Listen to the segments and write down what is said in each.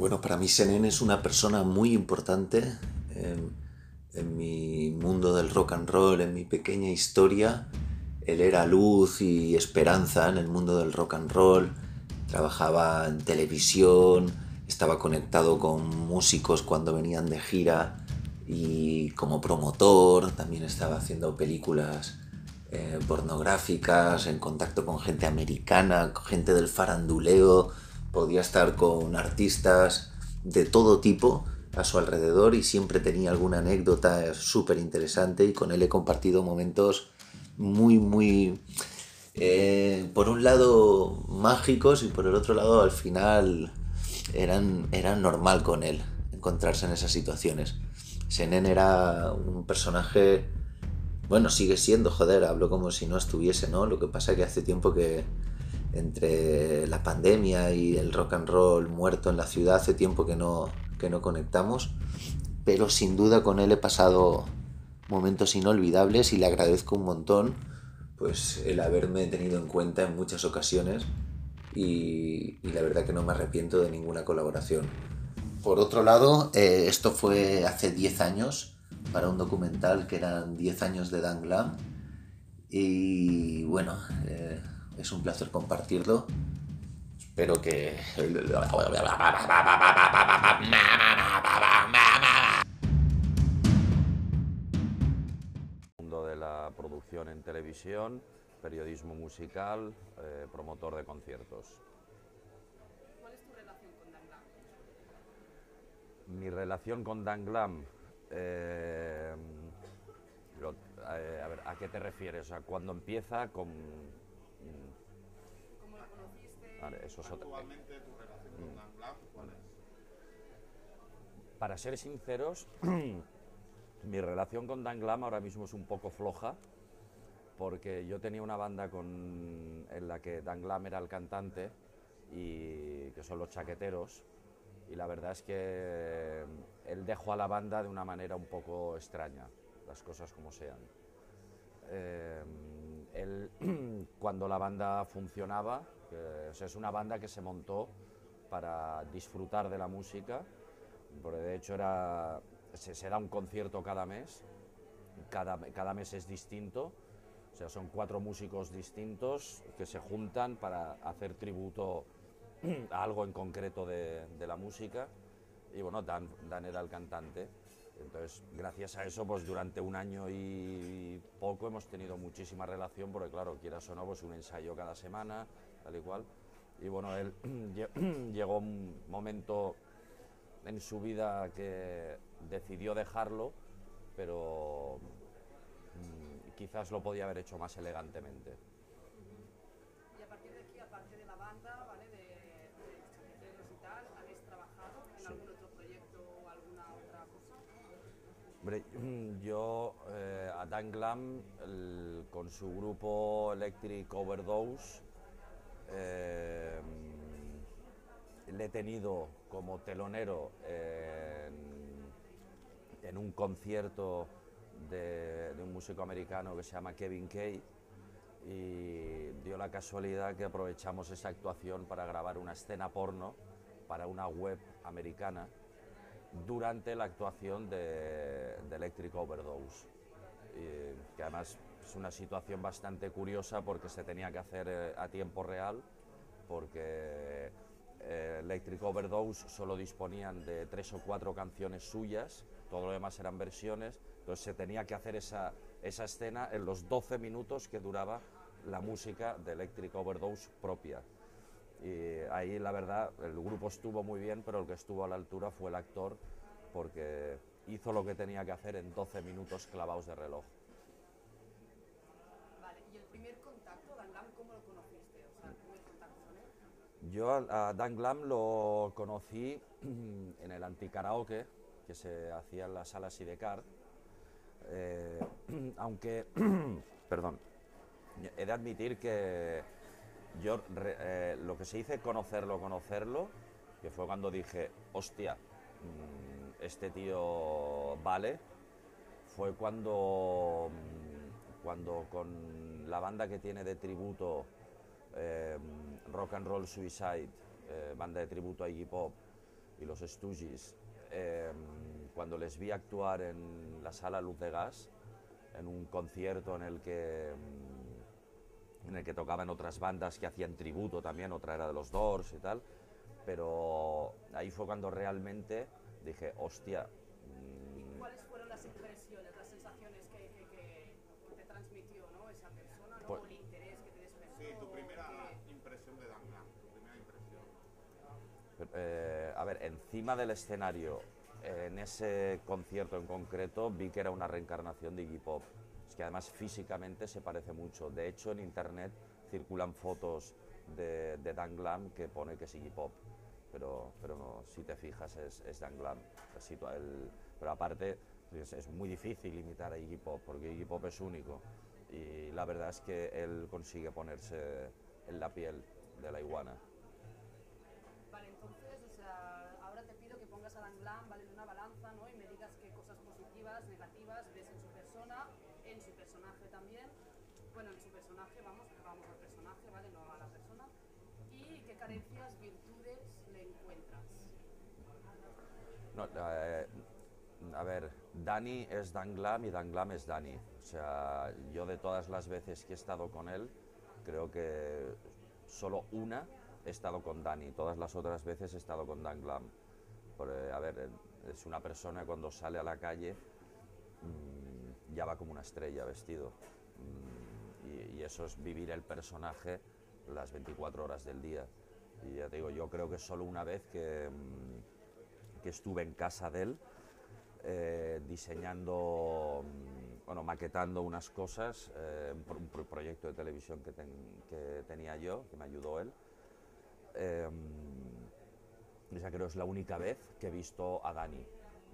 Bueno, para mí Senen es una persona muy importante en, mi mundo del rock and roll, en mi pequeña historia. Él era luz y esperanza en el mundo del rock and roll. Trabajaba en televisión, estaba conectado con músicos cuando venían de gira y como promotor también estaba haciendo películas eh, pornográficas, en contacto con gente americana, con gente del faranduleo, podía estar con artistas de todo tipo a su alrededor y siempre tenía alguna anécdota súper interesante y con él he compartido momentos muy, muy, eh, por un lado mágicos y por el otro lado al final eran, eran normal con él encontrarse en esas situaciones. Senen era un personaje bueno, sigue siendo, joder, hablo como si no estuviese, ¿no? Lo que pasa es que hace tiempo que entre la pandemia y el rock and roll muerto en la ciudad, hace tiempo que no, que no conectamos, pero sin duda con él he pasado momentos inolvidables y le agradezco un montón pues el haberme tenido en cuenta en muchas ocasiones y, la verdad que no me arrepiento de ninguna colaboración. Por otro lado, eh, esto fue hace 10 años para un documental que eran 10 años de Dan Glam. Y bueno, eh, es un placer compartirlo. Espero que... Mundo de la producción en televisión, periodismo musical, eh, promotor de conciertos. ¿Cuál es tu relación con Dan Glam? Mi relación con Dan Glam eh, lo, eh, a ver, ¿a qué te refieres? O sea, cuando empieza con... ¿Cómo lo conociste? Vale, eso es otra- Actualmente tu relación con Dan Glam, ¿cuál es? Para ser sinceros, mi relación con Dan Glam ahora mismo es un poco floja, porque yo tenía una banda con, en la que Dan Glam era el cantante, y que son los chaqueteros, y la verdad es que él dejó a la banda de una manera un poco extraña, las cosas como sean. Eh, él, cuando la banda funcionaba, o sea, es una banda que se montó para disfrutar de la música, porque de hecho era, se, se da un concierto cada mes, cada, cada mes es distinto, o sea, son cuatro músicos distintos que se juntan para hacer tributo a algo en concreto de, de la música y bueno, Dan, Dan era el cantante. Entonces, gracias a eso, pues durante un año y poco hemos tenido muchísima relación, porque claro, quieras o no, pues un ensayo cada semana, tal y cual. Y bueno, él lle- llegó un momento en su vida que decidió dejarlo, pero mm, quizás lo podía haber hecho más elegantemente. Y a partir de aquí, aparte de la banda, ¿vale? De, de chaqueteros y tal, ¿habéis trabajado en algún otro proyecto o alguna otra cosa? Hombre, yo eh, a Dan Glam, con su grupo Electric Overdose, eh, le he tenido como telonero en, en un concierto de, de un músico americano que se llama Kevin Kay y dio la casualidad que aprovechamos esa actuación para grabar una escena porno para una web americana durante la actuación de, de Electric Overdose. Y que además es una situación bastante curiosa porque se tenía que hacer eh, a tiempo real, porque eh, Electric Overdose solo disponían de tres o cuatro canciones suyas, todo lo demás eran versiones, entonces se tenía que hacer esa, esa escena en los 12 minutos que duraba la música de Electric Overdose propia. Y ahí la verdad, el grupo estuvo muy bien, pero el que estuvo a la altura fue el actor, porque hizo lo que tenía que hacer en 12 minutos clavados de reloj. Vale, ¿y el primer contacto, Dan Glam, cómo lo conociste? O sea, el primer contacto con él. Yo a a Dan Glam lo conocí en el anticaraoke que se hacía en la sala Sidecar, eh, aunque, perdón, he de admitir que yo eh, lo que se dice conocerlo, conocerlo, que fue cuando dije, hostia, mm, este tío vale, fue cuando, mm, cuando con la banda que tiene de tributo eh, Rock and Roll Suicide, eh, banda de tributo a Iggy Pop, y los Stooges, eh, cuando les vi actuar en la sala Luz de Gas, en un concierto en el que mm, en el que tocaban otras bandas que hacían tributo también, otra era de los Doors y tal, pero ahí fue cuando realmente dije, hostia, mm, ¿Cuáles fueron las impresiones, las sensaciones que, que- que- te transmitió ¿no? esa persona, ¿no? Pues- o el interés que te despertó? Sí, tu primera que- impresión de Dan Glam, tu primera impresión. Eh, a ver, encima del escenario, en ese concierto en concreto, vi que era una reencarnación de Iggy Pop. Es que además físicamente se parece mucho. De hecho, en internet circulan fotos de, de Dan Glam que pone que es Iggy Pop. Pero, pero si te fijas, es, es Dan Glam. El- pero aparte, es, es muy difícil imitar a Iggy Pop, porque Iggy Pop es único. Y la verdad es que él consigue ponerse en la piel de la iguana. Vale, entonces, o sea, ahora te pido que pongas a Dan Glam, ¿vale? En una balanza, ¿no? Y me digas qué cosas positivas, negativas ves en su persona, en su personaje también. Bueno, en su personaje, vamos, vamos al personaje, ¿vale? No a la persona. Y virtudes le encuentras. No, eh, a ver, Dani es Dan Glam y Dan Glam es Dani. O sea, yo de todas las veces que he estado con él, creo que solo una he estado con Dani. Todas las otras veces he estado con Dan Glam. Porque, a ver, eh, es una persona cuando sale a la calle mm, ya va como una estrella vestido. Mm, y, y eso es vivir el personaje las 24 horas del día. Y ya digo, yo creo que solo una vez que, mm, que estuve en casa de él eh, diseñando, mm, bueno, maquetando unas cosas eh, un pro- proyecto de televisión que, ten- que tenía yo, que me ayudó él. Eh, esa creo es la única vez que he visto a Dani.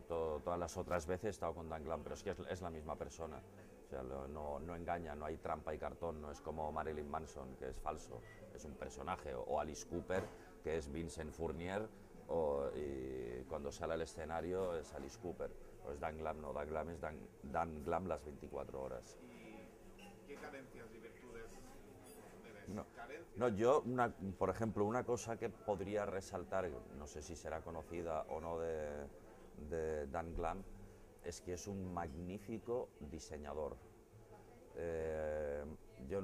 To- todas las otras veces he estado con Dan Glam, pero es que es la misma persona. O sea, no, no engaña, no hay trampa y cartón, no es como Marilyn Manson, que es falso, es un personaje, o, o Alice Cooper, que es Vincent Fournier, o, y cuando sale al escenario es Alice Cooper. Pues Dan Glam no, Dan Glam es Dan, Dan Glam las 24 horas. ¿Y qué carencias y virtudes? No. No, yo, una, por ejemplo, una cosa que podría resaltar, no sé si será conocida o no de, de Dan Glam, es que es un magnífico diseñador. Eh, yo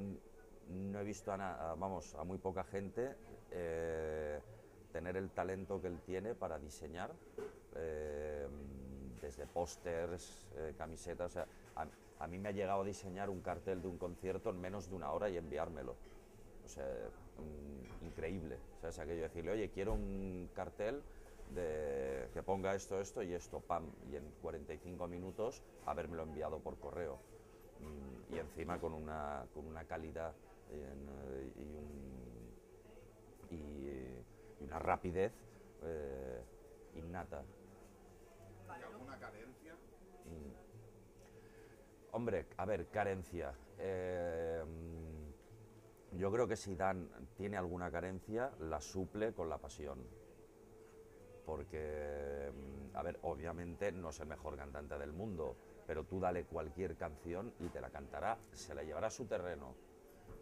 no he visto a, na- vamos, a muy poca gente eh, tener el talento que él tiene para diseñar, eh, desde pósters, camisetas. A, mí me ha llegado a diseñar un cartel de un concierto en menos de una hora y enviármelo. O mm, increíble. O sea, es aquello de decirle, oye, quiero un cartel de, que ponga esto, esto y esto, pam, y en 45 minutos habérmelo enviado por correo. Mm, y encima con una, con una calidad en, eh, y un- y- y una rapidez eh, innata. ¿Y alguna carencia? Hombre, a ver, carencia. Eh, yo creo que si Dan tiene alguna carencia, la suple con la pasión. Porque, mm, a ver, obviamente no es el mejor cantante del mundo, pero tú dale cualquier canción y te la cantará, se la llevará a su terreno.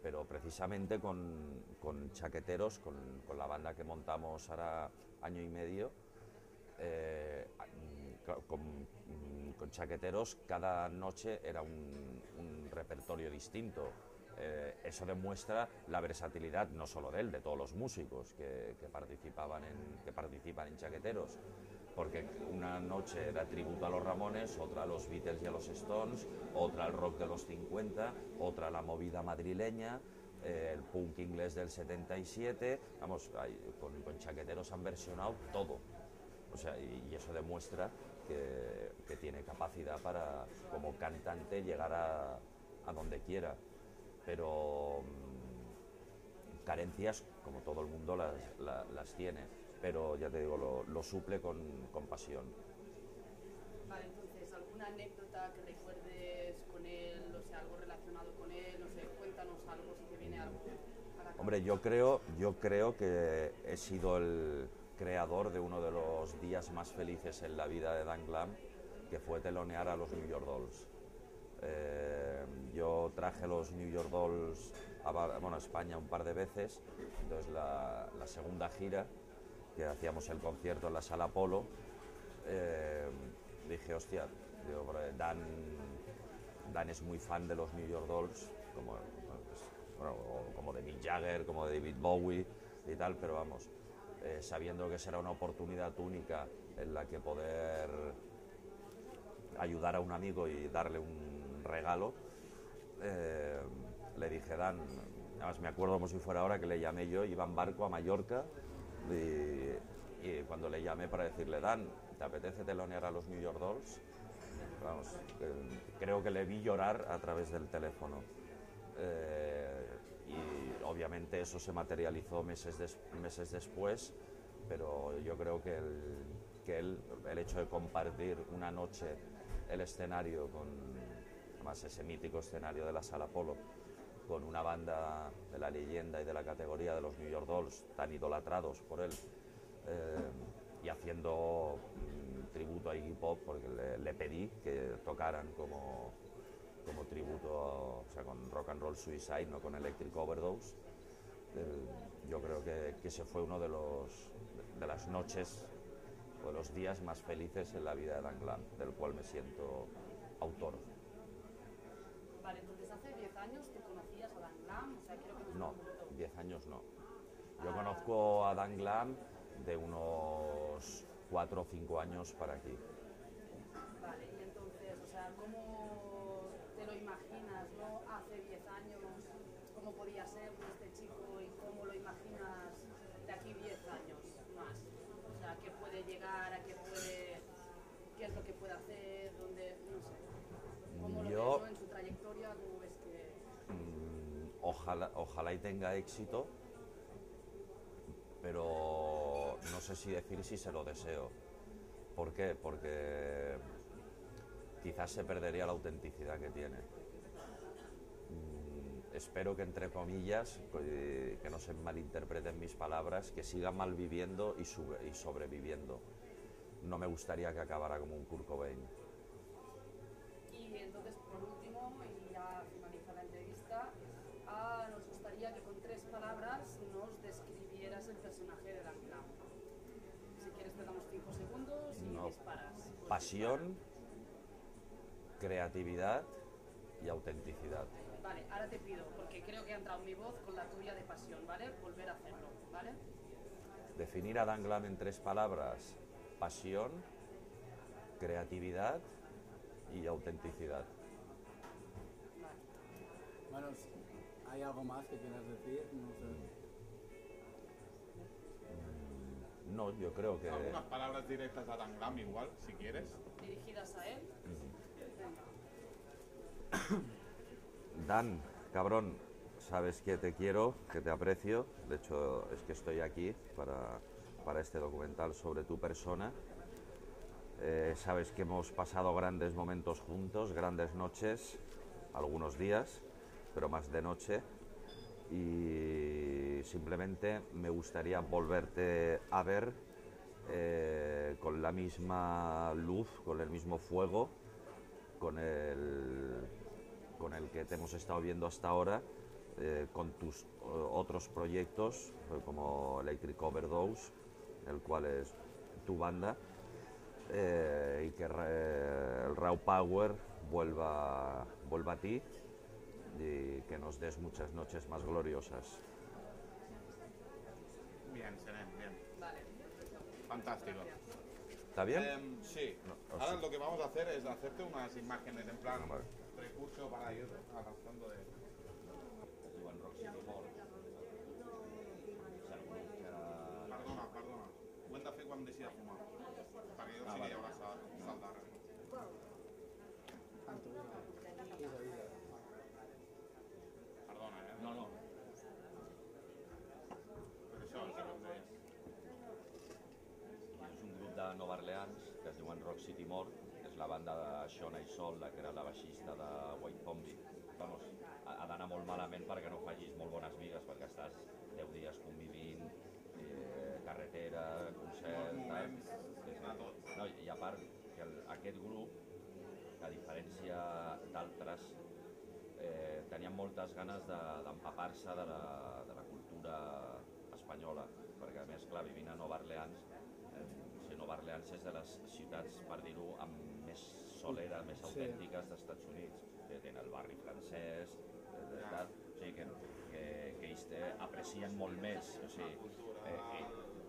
Pero precisamente con, con Chaqueteros, con, con la banda que montamos ahora año y medio, eh, mm, mm, con chaqueteros cada noche era un repertorio distinto. Eh, eso demuestra la versatilidad no solo de él, de todos los músicos que, participaban en, que participan en chaqueteros. Porque una noche era tributo a los Ramones, otra a los Beatles y a los Stones, otra al rock de los 50, otra a la movida madrileña, eh, el punk inglés del 77. Vamos, hay- con, con chaqueteros han versionado todo. O sea, y, y eso demuestra que, que tiene capacidad para, como cantante, llegar a, a donde quiera. Pero mm, carencias, como todo el mundo, las, la- las tiene. Pero ya te digo, lo, lo suple con, con pasión. Vale, entonces, ¿alguna anécdota que recuerdes con él, o sea, algo relacionado con él? No sé, cuéntanos algo si te viene algo. para. Hombre, yo creo, yo creo que he sido el creador de uno de los días más felices en la vida de Dan Glam, que fue telonear a los New York Dolls. Eh, yo traje los New York Dolls a, bueno, a España un par de veces, entonces la, la segunda gira, que hacíamos el concierto en la sala Polo, eh, dije, hostia, Dan, Dan es muy fan de los New York Dolls, como, pues, como de Mick Jagger, como de David Bowie y tal, pero vamos, eh, sabiendo que será una oportunidad única en la que poder ayudar a un amigo y darle un regalo, eh, le dije, Dan, además me acuerdo como si fuera ahora que le llamé yo, iba en barco a Mallorca y, cuando le llamé para decirle, Dan, ¿te apetece telonear a los New York Dolls? Creo que le vi llorar a través del teléfono. Eh, y obviamente eso se materializó meses, meses después, pero yo creo que, el, que él, el hecho de compartir una noche el escenario con, además ese mítico escenario de la Sala Polo, con una banda de la leyenda y de la categoría de los New York Dolls, tan idolatrados por él, eh, y haciendo mm, tributo a Iggy Pop, porque le, pedí que tocaran como, como tributo, con Rock and Roll Suicide, no con Electric Overdose. El- yo creo que, que ese fue uno de, los, de las noches o de los días más felices en la vida de Dan Glam, del cual me siento autor. Vale, entonces hace 10 años tú conocías a Dan Glam, o sea, quiero que No, cuentes. 10 años no. Yo conozco a Dan Glam de unos 4 o 5 años para aquí. Vale, y entonces, o sea, ¿cómo te lo imaginas, no? Hace 10 años, ¿cómo podía ser este chico y cómo lo imaginas de aquí 10 años más? O sea, ¿qué puede llegar, a qué puede, qué es lo que puede hacer, dónde, no sé. ¿Cómo lo Yo- ves, no? Ojalá, ojalá y tenga éxito, pero no sé si decir si se lo deseo. ¿Por qué? Porque quizás se perdería la autenticidad que tiene. Mm, espero que entre comillas, que no se malinterpreten mis palabras, que siga malviviendo y, y sobreviviendo. No me gustaría que acabara como un Kurt. Palabras nos describieras el personaje de Dan Glam. Si quieres te damos cinco segundos y No. disparas. Pues Pasión, creatividad y autenticidad. dispara. Vale, ahora te pido, porque creo que ha entrado mi voz con la tuya de pasión, ¿vale? Volver a hacerlo, ¿vale? Definir a Dan Glam en tres palabras, pasión, creatividad y autenticidad. Vale. Bueno, ¿hay algo más que quieras decir? No sé. No, yo creo que Algunas palabras directas a Dan igual, si quieres. Dirigidas a él. Dan, cabrón, sabes que te quiero, que te aprecio. De hecho, es que estoy aquí para, para este documental sobre tu persona. Eh, sabes que hemos pasado grandes momentos juntos, grandes noches, algunos días, pero más de noche. Y simplemente me gustaría volverte a ver eh, con la misma luz, con el mismo fuego, con el, con el que te hemos estado viendo hasta ahora, eh, con tus otros proyectos, eh, como Electric Overdose, el cual es tu banda, y que el Raw Power vuelva, vuelva a ti y que nos des muchas noches más gloriosas. Bien, Seren, bien. Vale. Fantástico. ¿Está bien? Em, sí. No, Ahora sí. lo que vamos a hacer es hacerte unas imágenes en plan Vale. recurso para ir avanzando de... Orleans que es diuen Rock City More, és la banda de Shona i Sol, la que era la baixista de White Zombie. Vamos, ha, d'anar molt malament perquè no facis molt bones migues, perquè estàs 10 dies convivint, eh, carretera, concert... Tal. No, I a part, que el, aquest grup, que a diferència d'altres, eh, tenien moltes ganes de- d'empapar-se de, de, la, de la cultura espanyola, perquè a més, clar, vivint a Nova Orleans francès de les ciutats, per dir-ho, amb més solera, més autèntiques dels Estats Units, que tenen el barri francès, de, de, tal, o sigui que, que, que ells te aprecien molt més, o sigui, eh, eh,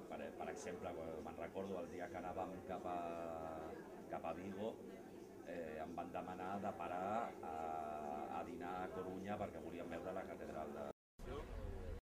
per, per exemple, me'n recordo el dia que anàvem cap a, cap a Vigo, eh, em van demanar de parar a, a dinar a Corunya perquè volíem veure la catedral de,